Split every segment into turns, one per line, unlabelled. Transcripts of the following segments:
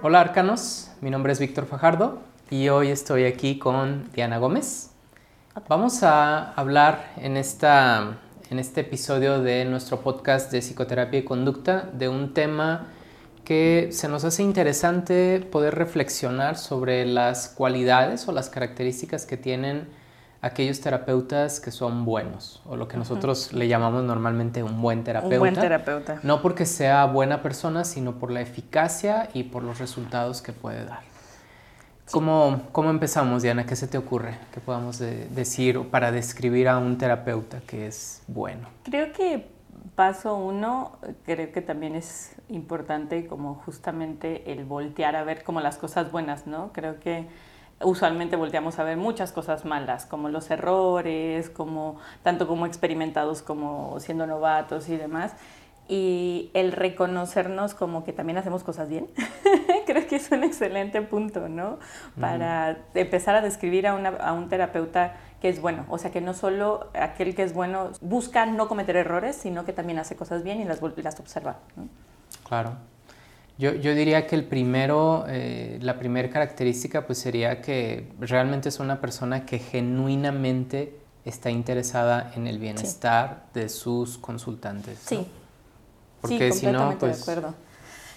Hola arcanos, mi nombre es Víctor Fajardo y hoy estoy aquí con Diana Gómez. Vamos a hablar en, esta, en este episodio de nuestro podcast de psicoterapia y conducta de un tema que se nos hace interesante poder reflexionar sobre las cualidades o las características que tienen aquellos terapeutas que son buenos, o lo que nosotros le llamamos normalmente un buen terapeuta.
Un buen terapeuta.
No porque sea buena persona, sino por la eficacia y por los resultados que puede dar. ¿Cómo, ¿Cómo, empezamos, Diana? ¿Qué se te ocurre que podamos decir para describir a un terapeuta que es bueno?
Creo que paso uno, creo que también es importante como justamente el voltear a ver como las cosas buenas, ¿no? Creo que usualmente volteamos a ver muchas cosas malas, como los errores, como tanto como experimentados como siendo novatos y demás. Y el reconocernos como que también hacemos cosas bien, creo que es un excelente punto, ¿no? Para empezar a describir a, una, a un terapeuta que es bueno. O sea, que no solo aquel que es bueno busca no cometer errores, sino que también hace cosas bien y las, las observa. ¿no?
Claro. Yo, yo, diría que el primero, eh, la primera característica pues sería que realmente es una persona que genuinamente está interesada en el bienestar sí. de sus consultantes.
¿no? Sí.
Porque
sí,
si no, pues...
De acuerdo.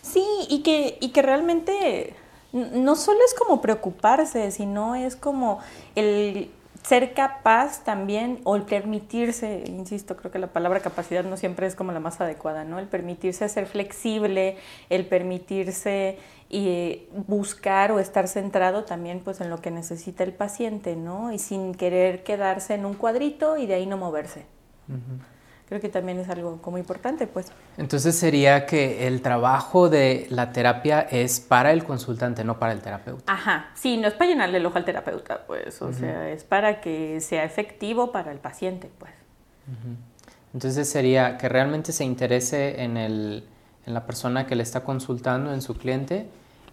Sí, y que, y que realmente no solo es como preocuparse, sino es como el ser capaz también o el permitirse, insisto, creo que la palabra capacidad no siempre es como la más adecuada, ¿no? El permitirse ser flexible, el permitirse y buscar o estar centrado también pues en lo que necesita el paciente, ¿no? Y sin querer quedarse en un cuadrito y de ahí no moverse. Creo que también es algo como importante, pues.
Entonces sería que el trabajo de la terapia es para el consultante, no para el terapeuta.
Ajá, sí, no es para llenarle el ojo al terapeuta, pues, o uh -huh. sea, es para que sea efectivo para el paciente, pues.
Uh -huh. Entonces sería que realmente se interese en, el, en la persona que le está consultando, en su cliente,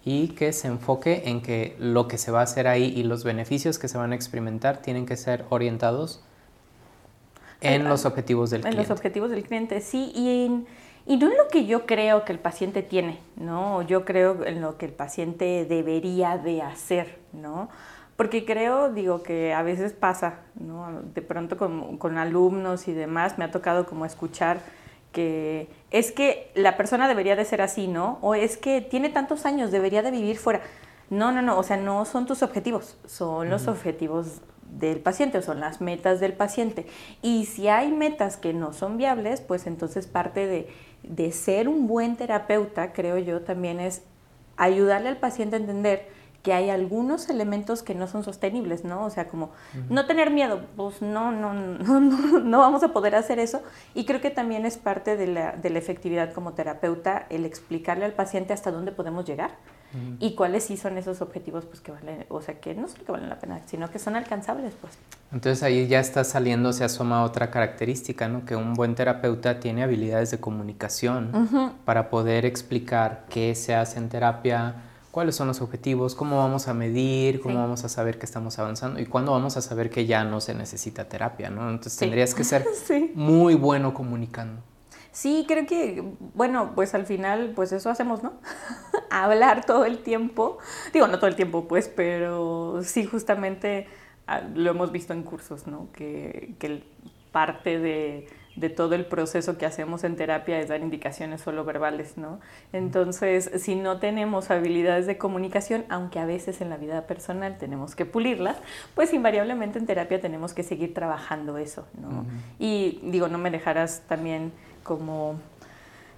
y que se enfoque en que lo que se va a hacer ahí y los beneficios que se van a experimentar tienen que ser orientados en los objetivos del
en
cliente.
En los objetivos del cliente, sí, y, en, y no en lo que yo creo que el paciente tiene, ¿no? Yo creo en lo que el paciente debería de hacer, ¿no? Porque creo, digo, que a veces pasa, ¿no? De pronto con, con alumnos y demás me ha tocado como escuchar que es que la persona debería de ser así, ¿no? O es que tiene tantos años, debería de vivir fuera. No, no, no, o sea, no son tus objetivos, son los objetivos del paciente, o son las metas del paciente. Y si hay metas que no son viables, pues entonces parte de, de ser un buen terapeuta, creo yo, también es ayudarle al paciente a entender que hay algunos elementos que no son sostenibles, ¿no? O sea, como uh -huh. no tener miedo, pues no, no, no, no, no vamos a poder hacer eso. Y creo que también es parte de la, de la efectividad como terapeuta el explicarle al paciente hasta dónde podemos llegar uh -huh. y cuáles sí son esos objetivos, pues que valen, o sea, que no solo que valen la pena, sino que son alcanzables, pues.
Entonces ahí ya está saliendo, se asoma otra característica, ¿no? Que un buen terapeuta tiene habilidades de comunicación uh -huh. para poder explicar qué se hace en terapia, cuáles son los objetivos, cómo vamos a medir, cómo sí. vamos a saber que estamos avanzando y cuándo vamos a saber que ya no se necesita terapia, ¿no? Entonces sí. tendrías que ser sí. muy bueno comunicando.
Sí, creo que, bueno, pues al final, pues eso hacemos, ¿no? Hablar todo el tiempo. Digo, no todo el tiempo, pues, pero sí, justamente ah, lo hemos visto en cursos, ¿no? Que, que parte de de todo el proceso que hacemos en terapia es dar indicaciones solo verbales, ¿no? Entonces, si no tenemos habilidades de comunicación, aunque a veces en la vida personal tenemos que pulirlas, pues invariablemente en terapia tenemos que seguir trabajando eso, ¿no? Uh -huh. Y digo, no me dejarás también como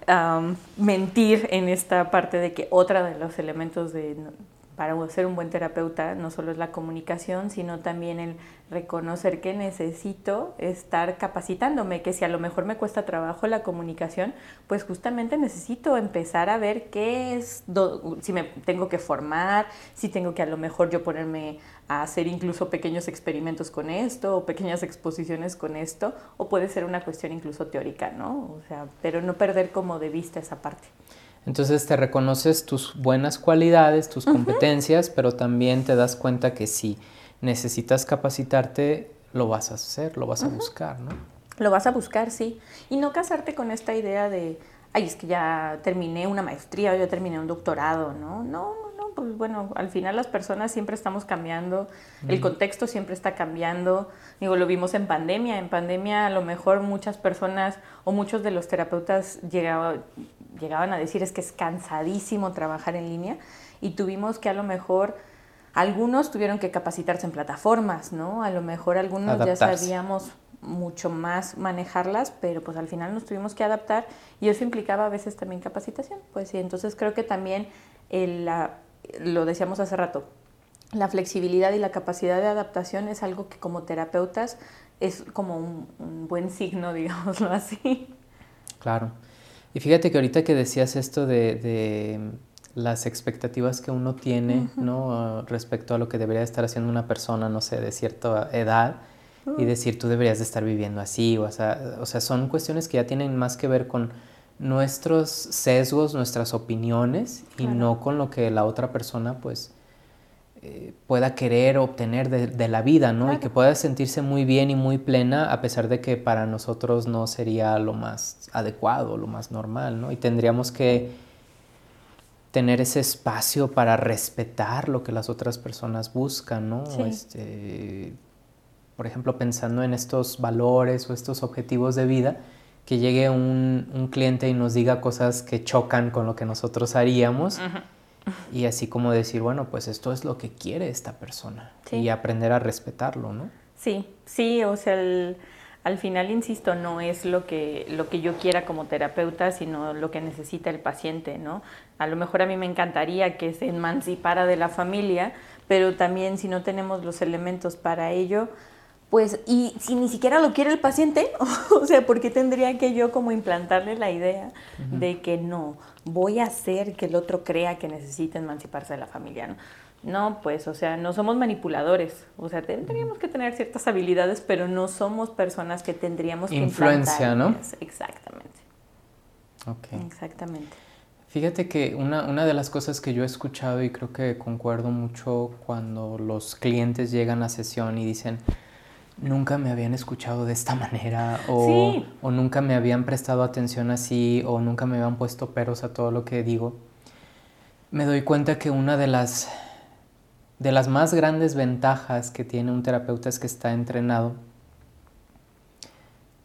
um, mentir en esta parte de que otra de los elementos de para ser un buen terapeuta no solo es la comunicación, sino también el reconocer que necesito estar capacitándome, que si a lo mejor me cuesta trabajo la comunicación, pues justamente necesito empezar a ver qué es, si me tengo que formar, si tengo que a lo mejor yo ponerme a hacer incluso pequeños experimentos con esto o pequeñas exposiciones con esto, o puede ser una cuestión incluso teórica, ¿no? O sea, pero no perder como de vista esa parte.
Entonces te reconoces tus buenas cualidades, tus uh -huh. competencias, pero también te das cuenta que si necesitas capacitarte, lo vas a hacer, lo vas uh -huh. a buscar, ¿no?
Lo vas a buscar, sí. Y no casarte con esta idea de, ay, es que ya terminé una maestría o ya terminé un doctorado, ¿no? No, no, pues bueno, al final las personas siempre estamos cambiando, el contexto siempre está cambiando. Digo, lo vimos en pandemia. En pandemia a lo mejor muchas personas o muchos de los terapeutas llegaban, llegaban a decir es que es cansadísimo trabajar en línea y tuvimos que a lo mejor algunos tuvieron que capacitarse en plataformas, ¿no? A lo mejor algunos ya sabíamos mucho más manejarlas, pero pues al final nos tuvimos que adaptar y eso implicaba a veces también capacitación. Pues sí, entonces creo que también lo decíamos hace rato, la flexibilidad y la capacidad de adaptación es algo que como terapeutas es como un, buen signo, digámoslo así.
Claro. Y fíjate que ahorita que decías esto de, las expectativas que uno tiene, ¿no? Respecto a lo que debería estar haciendo una persona, no sé, de cierta edad, y decir tú deberías de estar viviendo así, o sea, o sea, son cuestiones que ya tienen más que ver con nuestros sesgos, nuestras opiniones y no con lo que la otra persona pues eh, pueda querer obtener de, la vida, ¿no? Y que pueda sentirse muy bien y muy plena a pesar de que para nosotros no sería lo más adecuado, lo más normal, ¿no? Y tendríamos que tener ese espacio para respetar lo que las otras personas buscan, ¿no? Este, por ejemplo, pensando en estos valores o estos objetivos de vida, que llegue un, cliente y nos diga cosas que chocan con lo que nosotros haríamos. Y así como decir, bueno, pues esto es lo que quiere esta persona. Y aprender a respetarlo, ¿no?
Sí, sí, o sea, al final, insisto, no es lo que, lo que yo quiera como terapeuta, sino lo que necesita el paciente, ¿no? A lo mejor a mí me encantaría que se emancipara de la familia, pero también si no tenemos los elementos para ello, pues, y si ni siquiera lo quiere el paciente, o sea, ¿por qué tendría que yo como implantarle la idea de que no, voy a hacer que el otro crea que necesita emanciparse de la familia? ¿no? No, pues, o sea, no somos manipuladores. O sea, tendríamos que tener ciertas habilidades, pero no somos personas que tendríamos que
Influencia, ¿no?
Exactamente.
Ok.
Exactamente.
Fíjate que una, una, de las cosas que yo he escuchado y creo que concuerdo mucho cuando los clientes llegan a sesión y dicen, nunca me habían escuchado de esta manera o, nunca me habían prestado atención así o nunca me habían puesto peros a todo lo que digo, me doy cuenta que una de las, de las más grandes ventajas que tiene un terapeuta es que está entrenado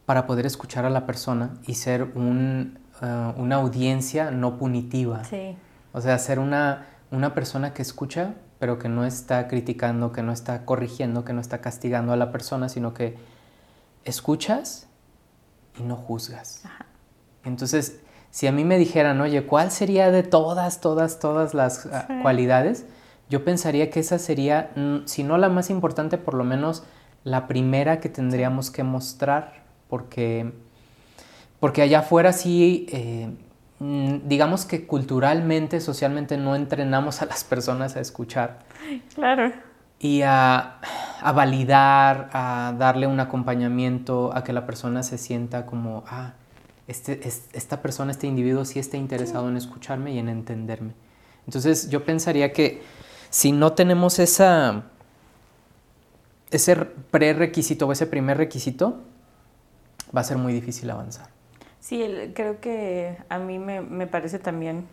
para poder escuchar a la persona y ser un, eh, una audiencia no punitiva. O sea, ser una, una persona que escucha pero que no está criticando, que no está corrigiendo, que no está castigando a la persona, sino que escuchas y no juzgas. Entonces, si a mí me dijeran, oye, ¿cuál sería de todas, todas, todas las ah, cualidades? Yo pensaría que esa sería, mm, si no la más importante, por lo menos la primera que tendríamos que mostrar, porque, porque allá afuera sí eh, digamos que culturalmente, socialmente no entrenamos a las personas a escuchar.
Claro.
Y a, validar, a darle un acompañamiento, a que la persona se sienta como, ah, este, esta persona, este individuo sí está interesado en escucharme y en entenderme. Entonces yo pensaría que si no tenemos esa, ese prerequisito o ese primer requisito, va a ser muy difícil avanzar.
Sí, creo que a mí me, parece también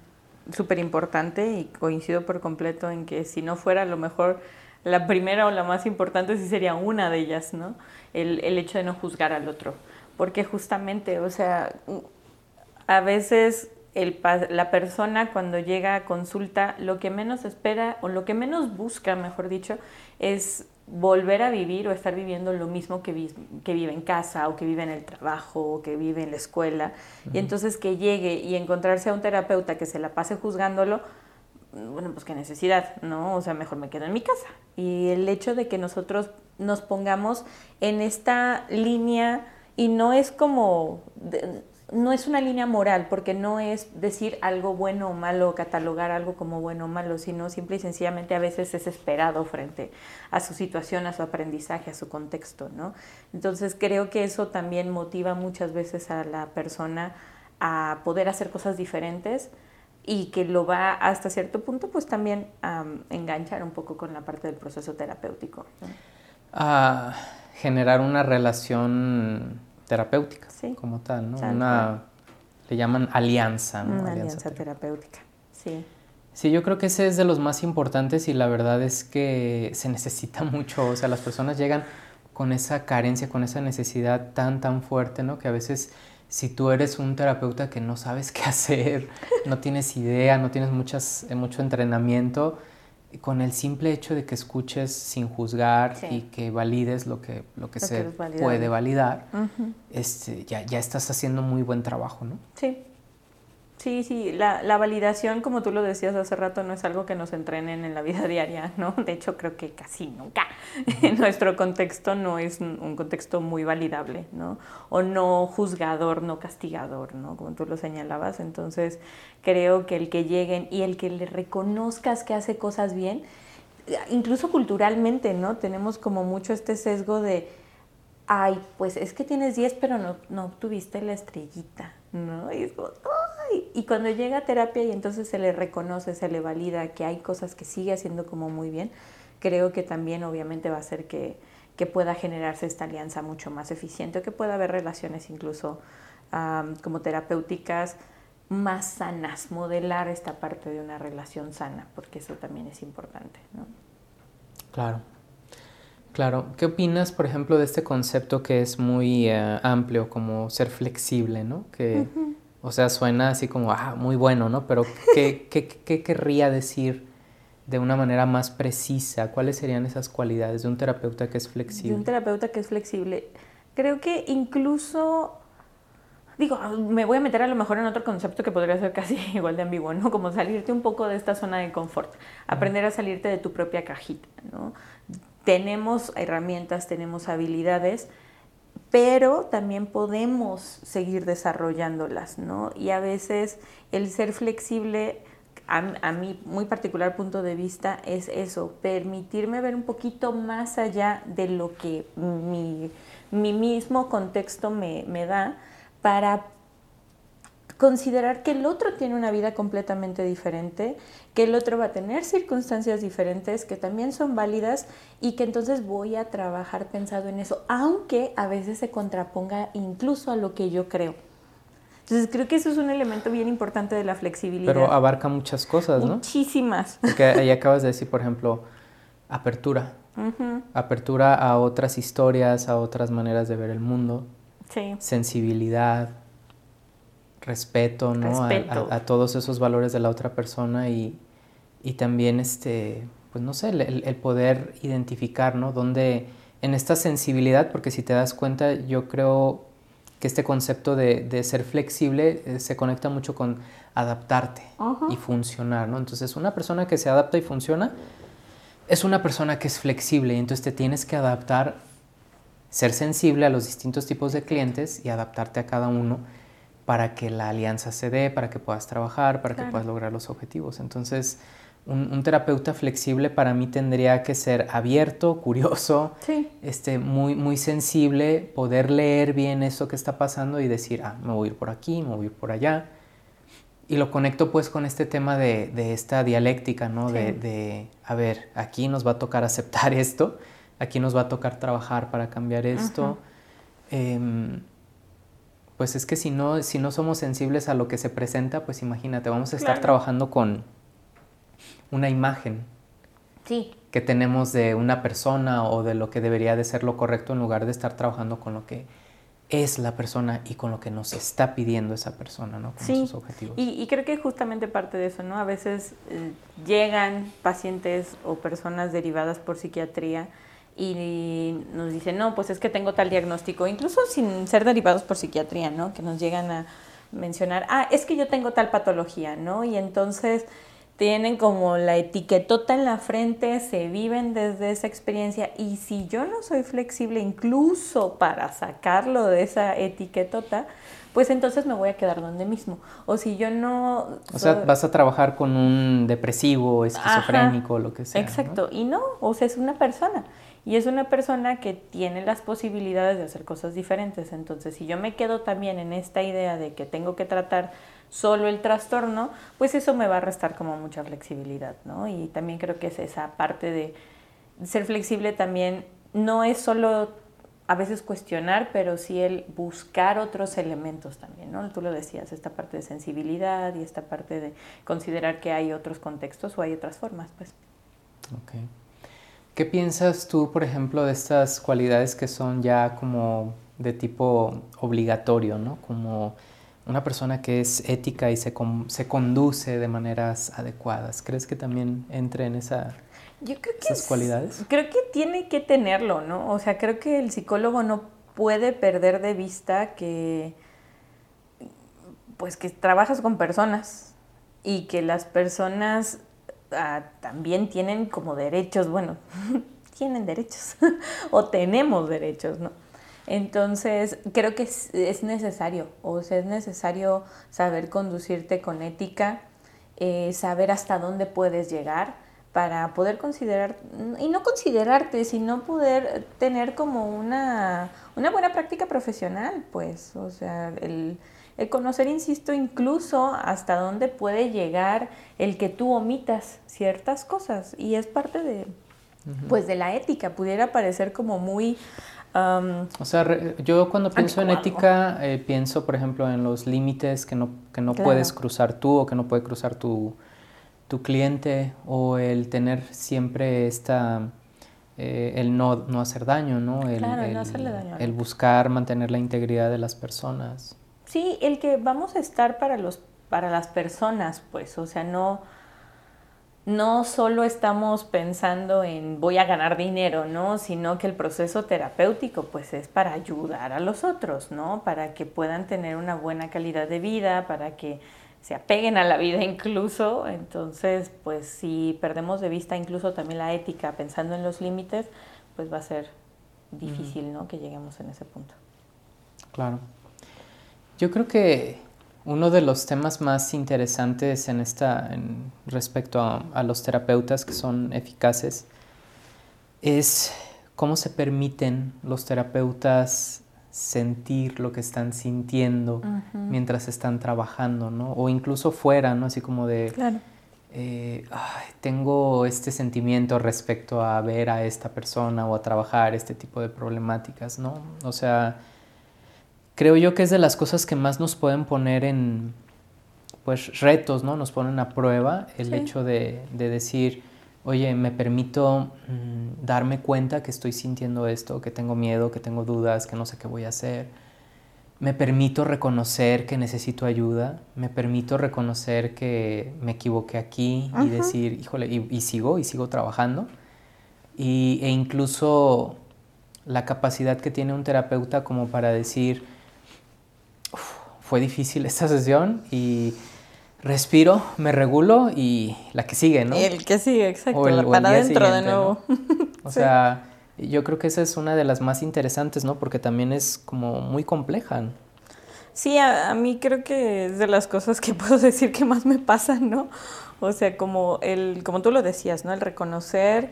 súper importante y coincido por completo en que si no fuera a lo mejor la primera o la más importante, sí sería una de ellas, ¿no? El, el hecho de no juzgar al otro. Porque justamente, o sea, a veces el, la persona cuando llega a consulta lo que menos espera o lo que menos busca, mejor dicho, es volver a vivir o estar viviendo lo mismo que, que vive en casa o que vive en el trabajo o que vive en la escuela. Y entonces que llegue y encontrarse a un terapeuta que se la pase juzgándolo, bueno, pues qué necesidad, ¿no? O sea, mejor me quedo en mi casa. Y el hecho de que nosotros nos pongamos en esta línea y no es como no es una línea moral, porque no es decir algo bueno o malo, catalogar algo como bueno o malo, sino simple y sencillamente a veces es esperado frente a su situación, a su aprendizaje, a su contexto, ¿no? Entonces creo que eso también motiva muchas veces a la persona a poder hacer cosas diferentes y que lo va hasta cierto punto pues también a enganchar un poco con la parte del proceso terapéutico.
A generar una relación terapéutica, como tal, ¿no? Una, le llaman alianza, ¿no?
Una alianza, terapéutica, sí.
Sí, yo creo que ese es de los más importantes y la verdad es que se necesita mucho, o sea, las personas llegan con esa carencia, con esa necesidad tan, tan fuerte, ¿no? Que a veces si tú eres un terapeuta que no sabes qué hacer, no tienes idea, no tienes muchas, eh, mucho entrenamiento, con el simple hecho de que escuches sin juzgar y que valides lo que, lo que se puede validar, este, ya, ya estás haciendo muy buen trabajo, ¿no?
Sí, Sí, sí, la, la, validación, como tú lo decías hace rato, no es algo que nos entrenen en la vida diaria, ¿no? De hecho, creo que casi nunca. En nuestro contexto no es un contexto muy validable, ¿no? O no juzgador, no castigador, ¿no? Como tú lo señalabas. Entonces, creo que el que lleguen y el que le reconozcas que hace cosas bien, incluso culturalmente, ¿no? Tenemos como mucho este sesgo de, ay, pues es que tienes 10, pero no, no obtuviste la estrellita, ¿no? Y es como, y cuando llega a terapia y entonces se le reconoce, se le valida que hay cosas que sigue haciendo como muy bien, creo que también obviamente va a hacer que, que pueda generarse esta alianza mucho más eficiente, o que pueda haber relaciones incluso como terapéuticas más sanas, modelar esta parte de una relación sana, porque eso también es importante. ¿no?
Claro. Claro, ¿qué opinas, por ejemplo, de este concepto que es muy eh, amplio, como ser flexible, ¿no? Que, o sea, suena así como, ah, muy bueno, ¿no? Pero ¿qué, qué, qué querría decir de una manera más precisa? ¿Cuáles serían esas cualidades de un terapeuta que es flexible?
De un terapeuta que es flexible. Creo que incluso, digo, me voy a meter a lo mejor en otro concepto que podría ser casi igual de ambiguo, ¿no? Como salirte un poco de esta zona de confort, aprender a salirte de tu propia cajita, ¿no? Tenemos herramientas, tenemos habilidades, pero también podemos seguir desarrollándolas, ¿no? Y a veces el ser flexible, a, mi muy particular punto de vista, es eso, permitirme ver un poquito más allá de lo que mi, mismo contexto me, me da para considerar que el otro tiene una vida completamente diferente, que el otro va a tener circunstancias diferentes que también son válidas y que entonces voy a trabajar pensado en eso, aunque a veces se contraponga incluso a lo que yo creo. Entonces creo que eso es un elemento bien importante de la flexibilidad.
Pero abarca muchas cosas, ¿no?
Muchísimas.
Porque ahí acabas de decir, por ejemplo, apertura. Apertura a otras historias, a otras maneras de ver el mundo.
Sí.
Sensibilidad, respeto, ¿no? A, todos esos valores de la otra persona y, también, este, pues no sé, el, poder identificar, ¿no? Donde en esta sensibilidad, porque si te das cuenta, yo creo que este concepto de, ser flexible eh, se conecta mucho con adaptarte y funcionar, ¿no? Entonces, una persona que se adapta y funciona es una persona que es flexible y entonces te tienes que adaptar, ser sensible a los distintos tipos de clientes y adaptarte a cada uno para que la alianza se dé, para que puedas trabajar, para que puedas lograr los objetivos. Entonces, un, terapeuta flexible para mí tendría que ser abierto, curioso, este, muy, muy sensible, poder leer bien eso que está pasando y decir, ah, me voy a ir por aquí, me voy a ir por allá. Y lo conecto pues con este tema de, esta dialéctica, ¿no? De, a ver, aquí nos va a tocar aceptar esto, aquí nos va a tocar trabajar para cambiar esto pues es que si no, si no somos sensibles a lo que se presenta, pues imagínate, vamos a estar trabajando con una imagen que tenemos de una persona o de lo que debería de ser lo correcto en lugar de estar trabajando con lo que es la persona y con lo que nos está pidiendo esa persona, ¿no? Con
sus objetivos. Y, creo que justamente parte de eso, ¿no? A veces eh, llegan pacientes o personas derivadas por psiquiatría y nos dicen, no, pues es que tengo tal diagnóstico, incluso sin ser derivados por psiquiatría, ¿no? Que nos llegan a mencionar, ah, es que yo tengo tal patología, ¿no? Y entonces tienen como la etiquetota en la frente, se viven desde esa experiencia y si yo no soy flexible incluso para sacarlo de esa etiquetota, pues entonces me voy a quedar donde mismo. O si yo no...
O sea, vas a trabajar con un depresivo, esquizofrénico, lo que sea.
Exacto, y no, o sea, es una persona. Y es una persona que tiene las posibilidades de hacer cosas diferentes. Entonces, si yo me quedo también en esta idea de que tengo que tratar solo el trastorno, pues eso me va a restar como mucha flexibilidad, ¿no? Y también creo que es esa parte de ser flexible también no es solo a veces cuestionar, pero sí el buscar otros elementos también, ¿no? Tú lo decías, esta parte de sensibilidad y esta parte de considerar que hay otros contextos o hay otras formas, pues.
Ok. ¿Qué piensas tú, por ejemplo, de estas cualidades que son ya como de tipo obligatorio, ¿no? Como una persona que es ética y se, se conduce de maneras adecuadas. ¿Crees que también entre en esa,
Yo creo que
esas cualidades?
Creo que tiene que tenerlo, ¿no? O sea, creo que el psicólogo no puede perder de vista que, pues, que trabajas con personas y que las personas ah, también tienen como derechos, bueno, tienen derechos o tenemos derechos, ¿no? Entonces, creo que es, necesario, o sea, es necesario saber conducirte con ética, eh, saber hasta dónde puedes llegar para poder considerar, y no considerarte, sino poder tener como una, una buena práctica profesional, pues, o sea, el conocer, insisto, incluso hasta dónde puede llegar el que tú omitas ciertas cosas, y es parte de, pues, de la ética, pudiera parecer como muy
o sea, yo cuando pienso en ética, eh, pienso, por ejemplo, en los límites que no, que no puedes cruzar tú o que no puede cruzar tu, tu cliente, o el tener siempre esta, eh, el no, no, hacer daño, ¿no? El,
el, no hacerle daño.
El buscar mantener la integridad de las personas.
Sí, el que vamos a estar para, los, para las personas, pues, o sea, no no solo estamos pensando en voy a ganar dinero, ¿no? Sino que el proceso terapéutico pues es para ayudar a los otros, ¿no? Para que puedan tener una buena calidad de vida, para que se apeguen a la vida incluso. Entonces, pues si perdemos de vista incluso también la ética pensando en los límites, pues va a ser difícil, ¿no? Que lleguemos en ese punto.
Claro. Yo creo que uno de los temas más interesantes en esta, en, respecto a, los terapeutas que son eficaces es cómo se permiten los terapeutas sentir lo que están sintiendo mientras están trabajando, ¿no? O incluso fuera, ¿no? Así como de,
claro.
Eh, tengo este sentimiento respecto a ver a esta persona o a trabajar este tipo de problemáticas, ¿no? O sea, creo yo que es de las cosas que más nos pueden poner en pues retos, ¿no? Nos ponen a prueba el hecho de, decir, oye, me permito mm, darme cuenta que estoy sintiendo esto, que tengo miedo, que tengo dudas, que no sé qué voy a hacer. Me permito reconocer que necesito ayuda, me permito reconocer que me equivoqué aquí y decir, híjole, y, sigo, y sigo trabajando. Y, e incluso la capacidad que tiene un terapeuta como para decir, fue difícil esta sesión y respiro, me regulo y la que sigue, ¿no?
El que sigue, exacto, para adentro de nuevo.
O sea, yo creo que esa es una de las más interesantes, ¿no? Porque también es como muy compleja.
Sí, a, mí creo que es de las cosas que puedo decir que más me pasan, ¿no? O sea, como el, como tú lo decías, ¿no? El reconocer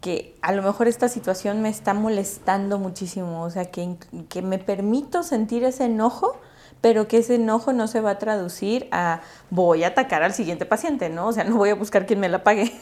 que a lo mejor esta situación me está molestando muchísimo, o sea, que, que me permito sentir ese enojo, pero que ese enojo no se va a traducir a voy a atacar al siguiente paciente, ¿no? O sea, no voy a buscar quien me la pague.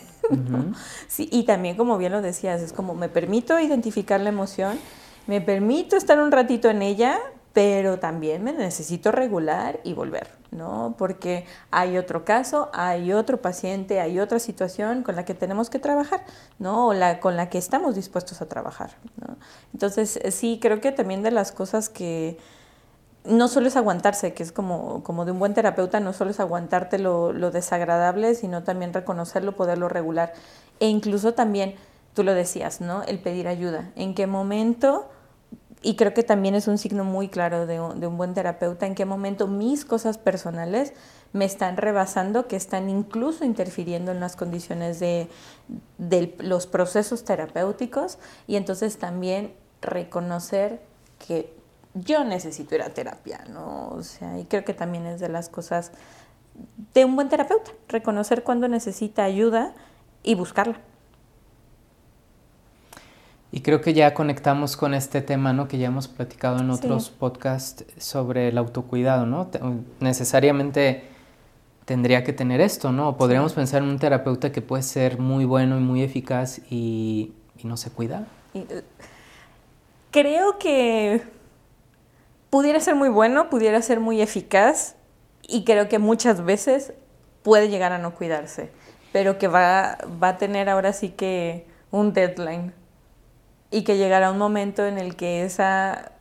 sí, y también, como bien lo decías, es como me permito identificar la emoción, me permito estar un ratito en ella, pero también me necesito regular y volver, ¿no? Porque hay otro caso, hay otro paciente, hay otra situación con la que tenemos que trabajar, ¿no? O la, con la que estamos dispuestos a trabajar, ¿no? Entonces, sí, creo que también de las cosas que no solo es aguantarse, que es como, como de un buen terapeuta, no solo es aguantarte lo, lo desagradable, sino también reconocerlo, poderlo regular. E incluso también, tú lo decías, ¿no? El pedir ayuda. ¿En qué momento? Y creo que también es un signo muy claro de un, de un buen terapeuta, en qué momento mis cosas personales me están rebasando, que están incluso interfiriendo en las condiciones de, de los procesos terapéuticos. Y entonces también reconocer que yo necesito ir a terapia, ¿no? O sea, y creo que también es de las cosas de un buen terapeuta, reconocer cuando necesita ayuda y buscarla.
Y creo que ya conectamos con este tema, ¿no? Que ya hemos platicado en otros podcasts sobre el autocuidado, ¿no? necesariamente tendría que tener esto, ¿no? Podríamos pensar en un terapeuta que puede ser muy bueno y muy eficaz y, no se cuida.
Eh, creo que pudiera ser muy bueno, pudiera ser muy eficaz y creo que muchas veces puede llegar a no cuidarse, pero que va, va a tener ahora sí que un deadline y que llegará un momento en el que esa,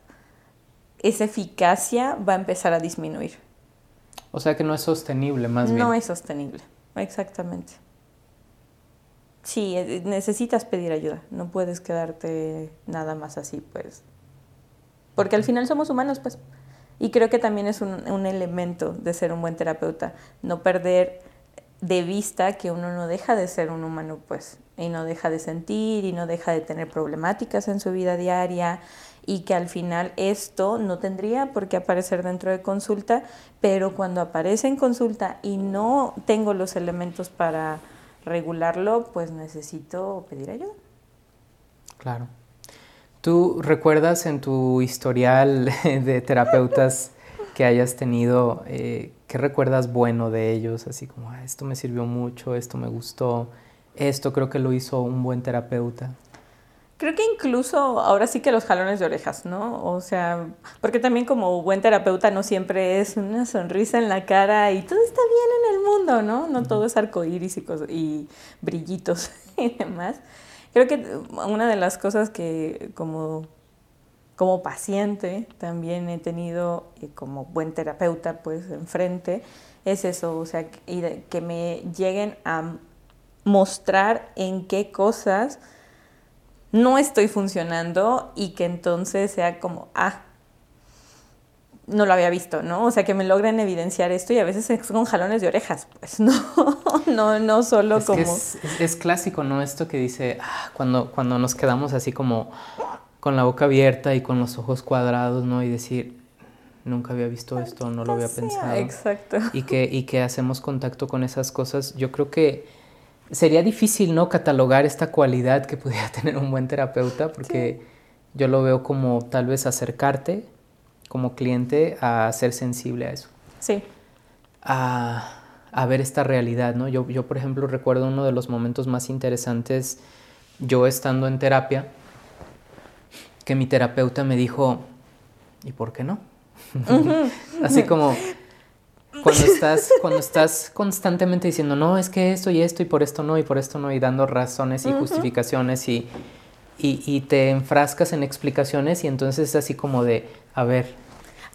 esa eficacia va a empezar a disminuir.
O sea que no es sostenible, más bien.
No es sostenible, exactamente. Sí, eh, necesitas pedir ayuda, no puedes quedarte nada más así, pues. Porque al final somos humanos, pues. Y creo que también es un, un elemento de ser un buen terapeuta, no perder de vista que uno no deja de ser un humano, pues, y no deja de sentir y no deja de tener problemáticas en su vida diaria y que al final esto no tendría por qué aparecer dentro de consulta, pero cuando aparece en consulta y no tengo los elementos para regularlo, pues necesito pedir ayuda.
Claro. ¿Tú recuerdas en tu historial de terapeutas que hayas tenido, eh, qué recuerdas bueno de ellos? Así como, ah, esto me sirvió mucho, esto me gustó, esto creo que lo hizo un buen terapeuta.
Creo que incluso ahora sí que los jalones de orejas, ¿no? O sea, porque también como buen terapeuta no siempre es una sonrisa en la cara y todo está bien en el mundo, ¿no? No todo es arcoíris y, y brillitos y demás. Creo que una de las cosas que como, como paciente también he tenido y como buen terapeuta pues enfrente es eso, o sea, que me lleguen a mostrar en qué cosas no estoy funcionando y que entonces sea como, ah, no lo había visto, ¿no? O sea, que me logren evidenciar esto y a veces es con jalones de orejas, pues, no, no, no solo como...
es, clásico, ¿no? Esto que dice, ah, cuando, cuando nos quedamos así como con la boca abierta y con los ojos cuadrados, ¿no? Y decir, nunca había visto esto, no lo había pensado.
Exacto.
Y que, y que hacemos contacto con esas cosas. Yo creo que sería difícil, ¿no? Catalogar esta cualidad que pudiera tener un buen terapeuta, porque yo lo veo como tal vez acercarte como cliente a ser sensible a eso.
Sí.
A, a ver esta realidad, ¿no? Yo, yo, por ejemplo, recuerdo uno de los momentos más interesantes, yo estando en terapia, que mi terapeuta me dijo, ¿y por qué no? Así como, cuando estás, cuando estás constantemente diciendo, no, es que esto y esto y por esto no y por esto no y dando razones y justificaciones y, y, te enfrascas en explicaciones y entonces es así como de, a ver,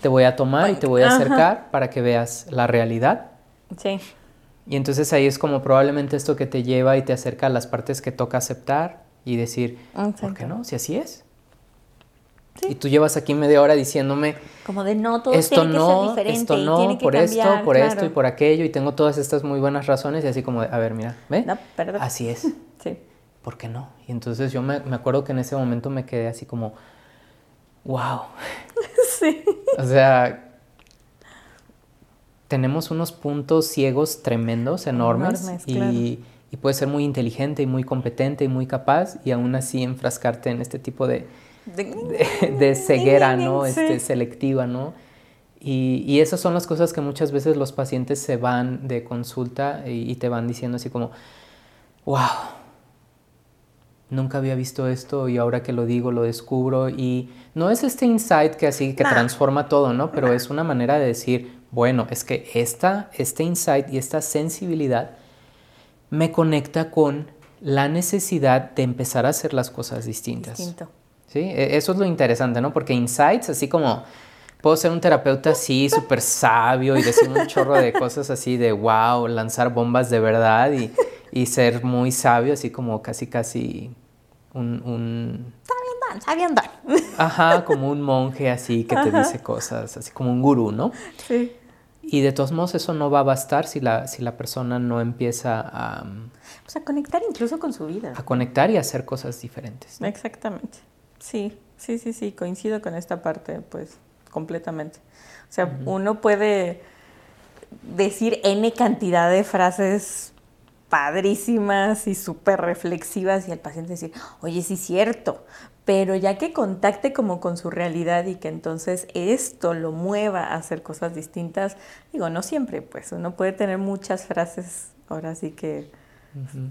te voy a tomar y te voy a acercar para que veas la realidad.
Sí.
Y entonces ahí es como probablemente esto que te lleva y te acerca a las partes que toca aceptar y decir, ¿por qué no? Si así es. Y tú llevas aquí media hora diciéndome,
como de no, todo
esto tiene no, que ser diferente esto no, por esto, por esto y por aquello, y tengo todas estas muy buenas razones, y así como, de, a ver, mira, ¿ve?
No, perdón.
Así es.
sí.
¿Por qué no? Y entonces yo me, me, acuerdo que en ese momento me quedé así como, wow.
sí.
O sea, tenemos unos puntos ciegos tremendos, enormes, enormes y, y puedes ser muy inteligente y muy competente y muy capaz, y aún así enfrascarte en este tipo de de, ceguera, ¿no? Este, selectiva, ¿no? Y, y, esas son las cosas que muchas veces los pacientes se van de consulta y, te van diciendo así como, wow, nunca había visto esto y ahora que lo digo lo descubro y no es este insight que así que transforma todo, ¿no? Pero es una manera de decir, bueno, es que esta, este insight y esta sensibilidad me conecta con la necesidad de empezar a hacer las cosas distintas.
Distinto.
¿sí? E, eso es lo interesante, ¿no? Porque insights, así como puedo ser un terapeuta así, súper sabio y decir un chorro de cosas así de wow, lanzar bombas de verdad y, y ser muy sabio, así como casi, casi un... un...
Sabiendo,
Ajá, como un monje así que te dice cosas, así como un gurú, ¿no?
Sí.
Y de todos modos eso no va a bastar si la, si la persona no empieza a...
Pues a conectar incluso con su vida.
A conectar y a hacer cosas diferentes.
Exactamente. Sí, sí, sí, sí, coincido con esta parte, pues, completamente. O sea, uno puede decir N cantidad de frases padrísimas y súper reflexivas y el paciente decir, oye, sí es cierto, pero ya que contacte como con su realidad y que entonces esto lo mueva a hacer cosas distintas, digo, no siempre, pues uno puede tener muchas frases, ahora sí que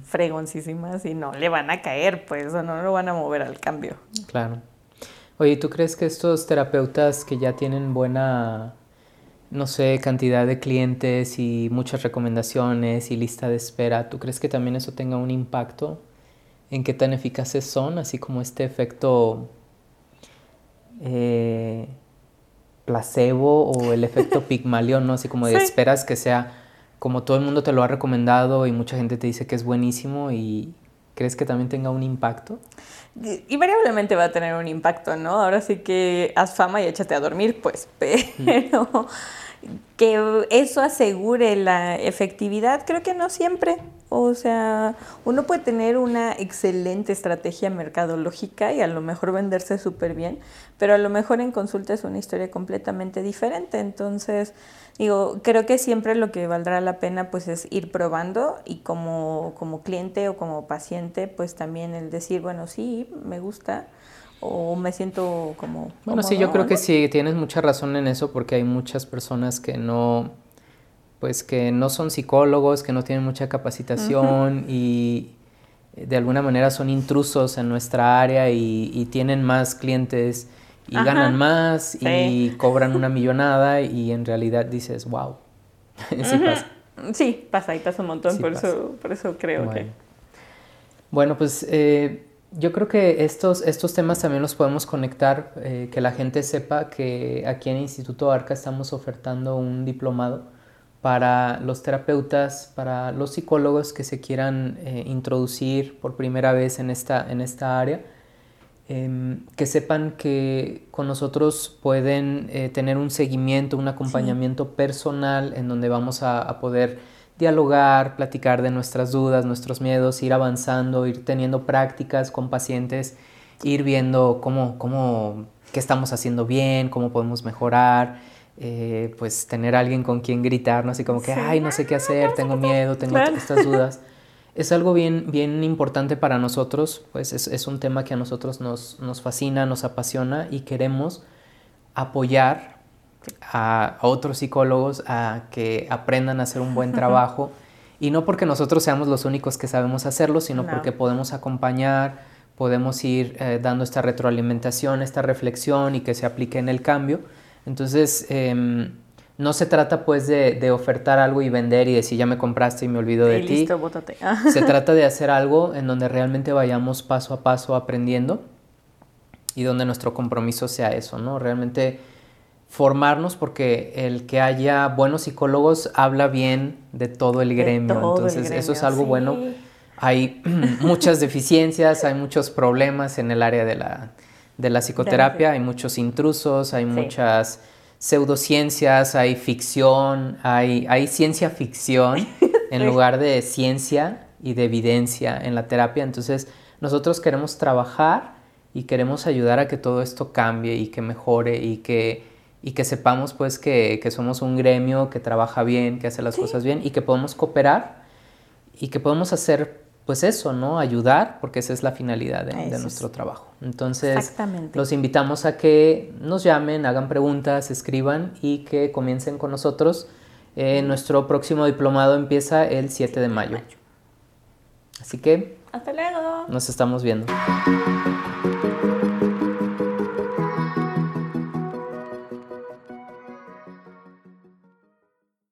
fregoncísimas y no le van a caer, pues, o no lo van a mover al cambio.
Claro. Oye, ¿tú crees que estos terapeutas que ya tienen buena, no sé, cantidad de clientes y muchas recomendaciones y lista de espera, ¿tú crees que también eso tenga un impacto en qué tan eficaces son, así como este efecto eh, placebo o el efecto Pigmalión, ¿no? Así como de esperas que sea como todo el mundo te lo ha recomendado y mucha gente te dice que es buenísimo y crees que también tenga un impacto?
Invariablemente va a tener un impacto, ¿no? Ahora sí que haz fama y échate a dormir, pues, pero que eso asegure la efectividad, creo que no siempre. O sea, uno puede tener una excelente estrategia mercadológica y a lo mejor venderse súper bien, pero a lo mejor en consulta es una historia completamente diferente. Entonces, digo, creo que siempre lo que valdrá la pena pues es ir probando y como, como cliente o como paciente, pues también el decir, bueno, sí, me gusta o me siento como...
Bueno, sí, yo creo que sí, tienes mucha razón en eso porque hay muchas personas que no, pues que no son psicólogos, que no tienen mucha capacitación y de alguna manera son intrusos en nuestra área y, tienen más clientes y ganan más y cobran una millonada y en realidad dices, wow,
sí pasa. Sí, pasa y pasa un montón, por, Eso, por eso creo que...
Bueno, pues... Eh, yo creo que estos, estos temas también los podemos conectar, eh, que la gente sepa que aquí en Instituto Arca estamos ofertando un diplomado para los terapeutas, para los psicólogos que se quieran eh, introducir por primera vez en esta, en esta área, em, que sepan que con nosotros pueden eh, tener un seguimiento, un acompañamiento personal en donde vamos a, a poder dialogar, platicar de nuestras dudas, nuestros miedos, ir avanzando, ir teniendo prácticas con pacientes, ir viendo cómo, cómo, qué estamos haciendo bien, cómo podemos mejorar, eh, pues tener alguien con quien gritar, ¿no? Así como que, ay, no sé qué hacer, tengo miedo, tengo estas dudas. Es algo bien, bien importante para nosotros, pues es, es un tema que a nosotros nos, nos fascina, nos apasiona y queremos apoyar a, otros psicólogos a que aprendan a hacer un buen trabajo. Y no porque nosotros seamos los únicos que sabemos hacerlo, sino porque podemos acompañar, podemos ir eh, dando esta retroalimentación, esta reflexión y que se aplique en el cambio. Entonces, em, no se trata pues de, ofertar algo y vender y decir ya me compraste y me olvido de ti. se trata de hacer algo en donde realmente vayamos paso a paso aprendiendo y donde nuestro compromiso sea eso, ¿no? Realmente formarnos porque el que haya buenos psicólogos habla bien de todo el gremio. Entonces, eso es algo bueno. Hay muchas deficiencias, hay muchos problemas en el área de la, de la psicoterapia, hay muchos intrusos, hay muchas pseudociencias, hay ficción, hay, hay ciencia ficción en lugar de ciencia y de evidencia en la terapia. Entonces, nosotros queremos trabajar y queremos ayudar a que todo esto cambie y que mejore y que y que sepamos pues que, somos un gremio que trabaja bien, que hace las cosas bien y que podemos cooperar y que podemos hacer pues eso, ¿no? Ayudar, porque esa es la finalidad de, nuestro trabajo. Entonces, los invitamos a que nos llamen, hagan preguntas, escriban y que comiencen con nosotros. Eh, nuestro próximo diplomado empieza el 7 de mayo. Así que...
Hasta luego.
Nos estamos viendo.